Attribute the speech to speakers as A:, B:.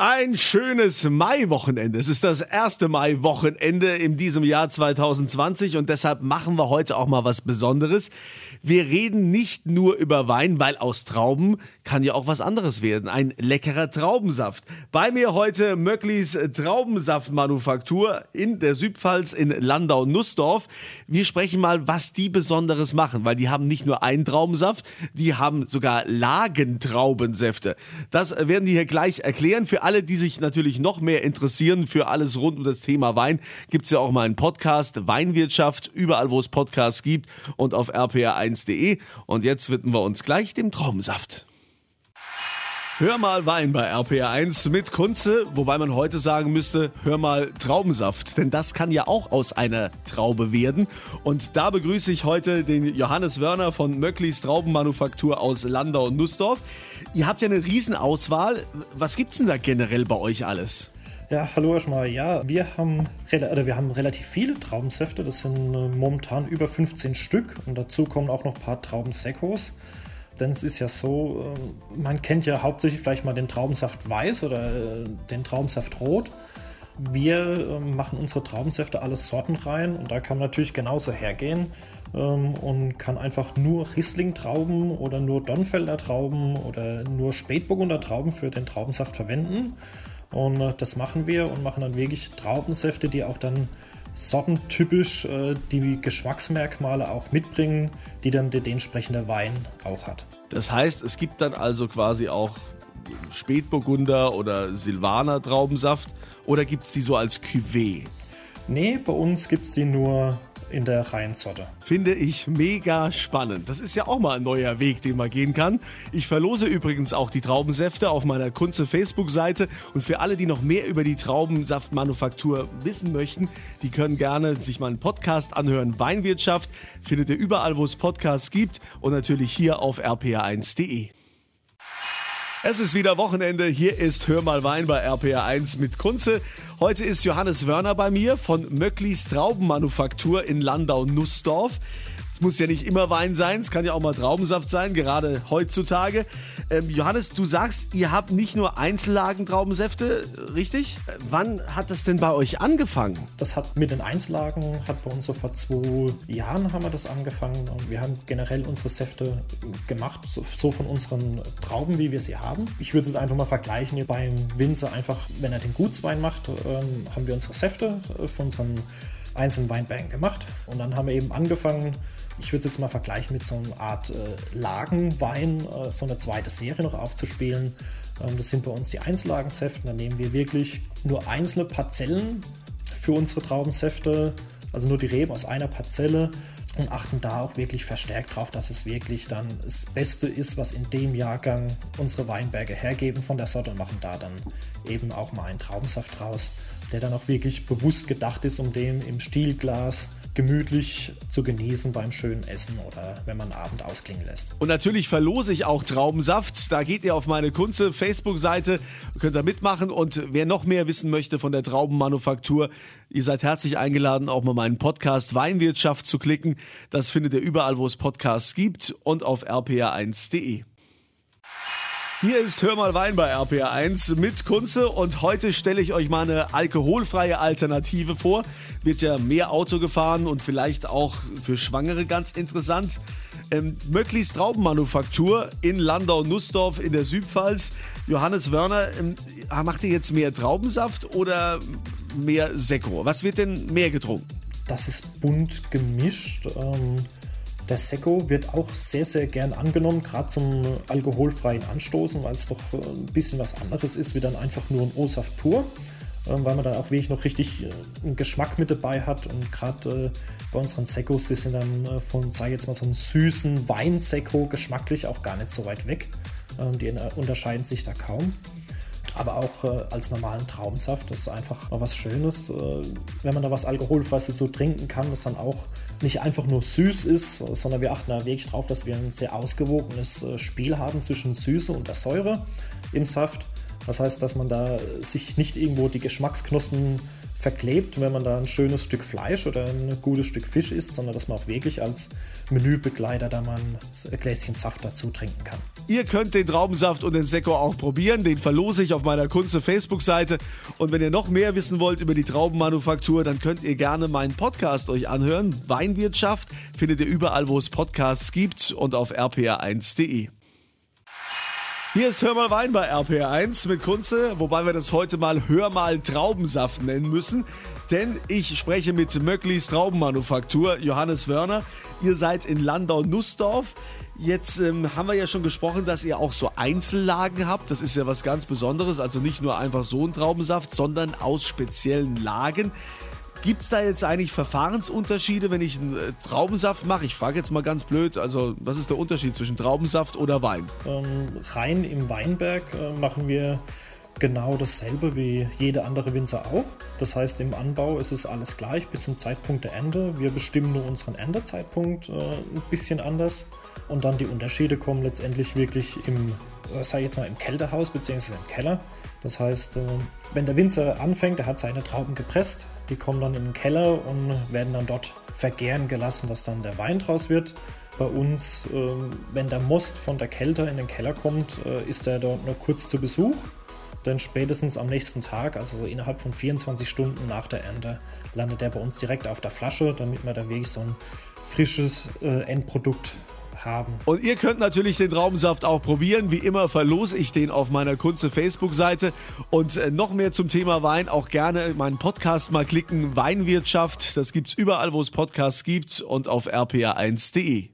A: Ein schönes Mai-Wochenende. Es ist das erste Mai-Wochenende in diesem Jahr 2020 und deshalb machen wir heute auch mal was Besonderes. Wir reden nicht nur über Wein, weil aus Trauben kann ja auch was anderes werden. Ein leckerer Traubensaft. Bei mir heute Möcklis Traubensaftmanufaktur in der Südpfalz in Landau-Nussdorf. Wir sprechen mal, was die Besonderes machen, weil die haben nicht nur einen Traubensaft, die haben sogar Lagentraubensäfte. Das werden die hier gleich erklären. Für alle, die sich natürlich noch mehr interessieren für alles rund um das Thema Wein, gibt es ja auch mal einen Podcast Weinwirtschaft, überall wo es Podcasts gibt und auf rpr1.de. Und jetzt widmen wir uns gleich dem Traubensaft. Hör mal Wein bei RPR1 mit Kunze, wobei man heute sagen müsste, hör mal Traubensaft, denn das kann ja auch aus einer Traube werden. Und da begrüße ich heute den Johannes Wörner von Möcklis Traubenmanufaktur aus Landau und Nussdorf. Ihr habt ja eine Riesenauswahl. Was gibt's denn da generell bei euch alles?
B: Ja, hallo erstmal. Ja, wir haben, oder wir haben relativ viele Traubensäfte. Das sind äh, momentan über 15 Stück und dazu kommen auch noch ein paar Traubensekos. Denn es ist ja so, äh, man kennt ja hauptsächlich vielleicht mal den Traubensaft weiß oder äh, den Traubensaft rot. Wir ähm, machen unsere Traubensäfte alles Sorten rein und da kann man natürlich genauso hergehen ähm, und kann einfach nur Riesling-Trauben oder nur Donfelder Trauben oder nur Spätburgunder Trauben für den Traubensaft verwenden. Und äh, das machen wir und machen dann wirklich Traubensäfte, die auch dann sortentypisch äh, die Geschmacksmerkmale auch mitbringen, die dann der entsprechende Wein auch hat.
A: Das heißt, es gibt dann also quasi auch Spätburgunder oder Silvaner Traubensaft oder gibt es die so als Cuvée?
B: Nee, bei uns gibt es die nur in der Reihensorte.
A: Finde ich mega spannend. Das ist ja auch mal ein neuer Weg, den man gehen kann. Ich verlose übrigens auch die Traubensäfte auf meiner Kunze Facebook-Seite. Und für alle, die noch mehr über die Traubensaftmanufaktur wissen möchten, die können gerne sich mal einen Podcast anhören. Weinwirtschaft findet ihr überall, wo es Podcasts gibt und natürlich hier auf rpa1.de. Es ist wieder Wochenende. Hier ist Hör mal Wein bei RPR1 mit Kunze. Heute ist Johannes Wörner bei mir von Möcklis Traubenmanufaktur in Landau-Nussdorf. Es muss ja nicht immer Wein sein, es kann ja auch mal Traubensaft sein, gerade heutzutage. Ähm, Johannes, du sagst, ihr habt nicht nur Einzellagen-Traubensäfte, richtig? Wann hat das denn bei euch angefangen?
B: Das hat mit den Einzellagen, hat bei uns so vor zwei Jahren haben wir das angefangen und wir haben generell unsere Säfte gemacht, so, so von unseren Trauben, wie wir sie haben. Ich würde es einfach mal vergleichen, beim Winzer einfach, wenn er den Gutswein macht, ähm, haben wir unsere Säfte äh, von unseren einzelnen Weinbergen gemacht und dann haben wir eben angefangen, ich würde es jetzt mal vergleichen mit so einer Art äh, Lagenwein, äh, so eine zweite Serie noch aufzuspielen. Ähm, das sind bei uns die Einzellagensäfte. Da nehmen wir wirklich nur einzelne Parzellen für unsere Traubensäfte, also nur die Reben aus einer Parzelle und achten da auch wirklich verstärkt drauf, dass es wirklich dann das Beste ist, was in dem Jahrgang unsere Weinberge hergeben von der Sorte und machen da dann eben auch mal einen Traubensaft raus, der dann auch wirklich bewusst gedacht ist, um den im Stielglas gemütlich zu genießen beim schönen Essen oder wenn man Abend ausklingen lässt.
A: Und natürlich verlose ich auch Traubensaft. Da geht ihr auf meine Kunze Facebook-Seite, könnt ihr mitmachen. Und wer noch mehr wissen möchte von der Traubenmanufaktur, ihr seid herzlich eingeladen, auch mal meinen Podcast Weinwirtschaft zu klicken. Das findet ihr überall, wo es Podcasts gibt und auf rpa1.de. Hier ist Hör mal Wein bei RPR1 mit Kunze und heute stelle ich euch mal eine alkoholfreie Alternative vor. Wird ja mehr Auto gefahren und vielleicht auch für Schwangere ganz interessant. Ähm, Möcklis Traubenmanufaktur in Landau-Nussdorf in der Südpfalz. Johannes Wörner, ähm, macht ihr jetzt mehr Traubensaft oder mehr Sekko? Was wird denn mehr getrunken?
B: Das ist bunt gemischt. Ähm der Sekko wird auch sehr, sehr gern angenommen, gerade zum alkoholfreien Anstoßen, weil es doch äh, ein bisschen was anderes ist, wie dann einfach nur ein O-Saft pur, ähm, weil man dann auch wirklich noch richtig äh, einen Geschmack mit dabei hat. Und gerade äh, bei unseren Sekkos, die sind dann von, sei jetzt mal so einem süßen Weinsekko geschmacklich auch gar nicht so weit weg. Ähm, die unterscheiden sich da kaum aber auch äh, als normalen Traumsaft. Das ist einfach mal was Schönes, äh, wenn man da was Alkoholfreies so trinken kann, das dann auch nicht einfach nur süß ist, sondern wir achten da wirklich drauf, dass wir ein sehr ausgewogenes äh, Spiel haben zwischen Süße und der Säure im Saft. Das heißt, dass man da sich nicht irgendwo die Geschmacksknospen verklebt, wenn man da ein schönes Stück Fleisch oder ein gutes Stück Fisch isst, sondern dass man auch wirklich als Menübegleiter da mal ein Gläschen Saft dazu trinken kann.
A: Ihr könnt den Traubensaft und den Sekko auch probieren. Den verlose ich auf meiner Kunze Facebook-Seite. Und wenn ihr noch mehr wissen wollt über die Traubenmanufaktur, dann könnt ihr gerne meinen Podcast euch anhören. Weinwirtschaft findet ihr überall, wo es Podcasts gibt und auf rpa1.de. Hier ist Hör mal Wein bei RPR1 mit Kunze, wobei wir das heute mal Hör mal Traubensaft nennen müssen. Denn ich spreche mit Möcklis Traubenmanufaktur, Johannes Wörner. Ihr seid in Landau-Nussdorf. Jetzt ähm, haben wir ja schon gesprochen, dass ihr auch so Einzellagen habt. Das ist ja was ganz Besonderes. Also nicht nur einfach so ein Traubensaft, sondern aus speziellen Lagen. Gibt es da jetzt eigentlich Verfahrensunterschiede, wenn ich einen äh, Traubensaft mache? Ich frage jetzt mal ganz blöd, also was ist der Unterschied zwischen Traubensaft oder Wein?
B: Ähm, rein im Weinberg äh, machen wir genau dasselbe wie jede andere Winzer auch. Das heißt, im Anbau ist es alles gleich bis zum Zeitpunkt der Ernte. Wir bestimmen nur unseren Erntezeitpunkt äh, ein bisschen anders. Und dann die Unterschiede kommen letztendlich wirklich im, sag ich jetzt mal, im Kältehaus bzw. im Keller. Das heißt, äh, wenn der Winzer anfängt, er hat seine Trauben gepresst, die kommen dann in den Keller und werden dann dort vergären gelassen, dass dann der Wein draus wird. Bei uns, ähm, wenn der Most von der Kälte in den Keller kommt, äh, ist er dort nur kurz zu Besuch. Denn spätestens am nächsten Tag, also innerhalb von 24 Stunden nach der Ernte, landet er bei uns direkt auf der Flasche, damit man da wirklich so ein frisches äh, Endprodukt haben.
A: Und ihr könnt natürlich den Traubensaft auch probieren. Wie immer verlose ich den auf meiner Kunze Facebook-Seite. Und äh, noch mehr zum Thema Wein auch gerne meinen Podcast mal klicken. Weinwirtschaft, das gibt es überall, wo es Podcasts gibt und auf rpa1.de.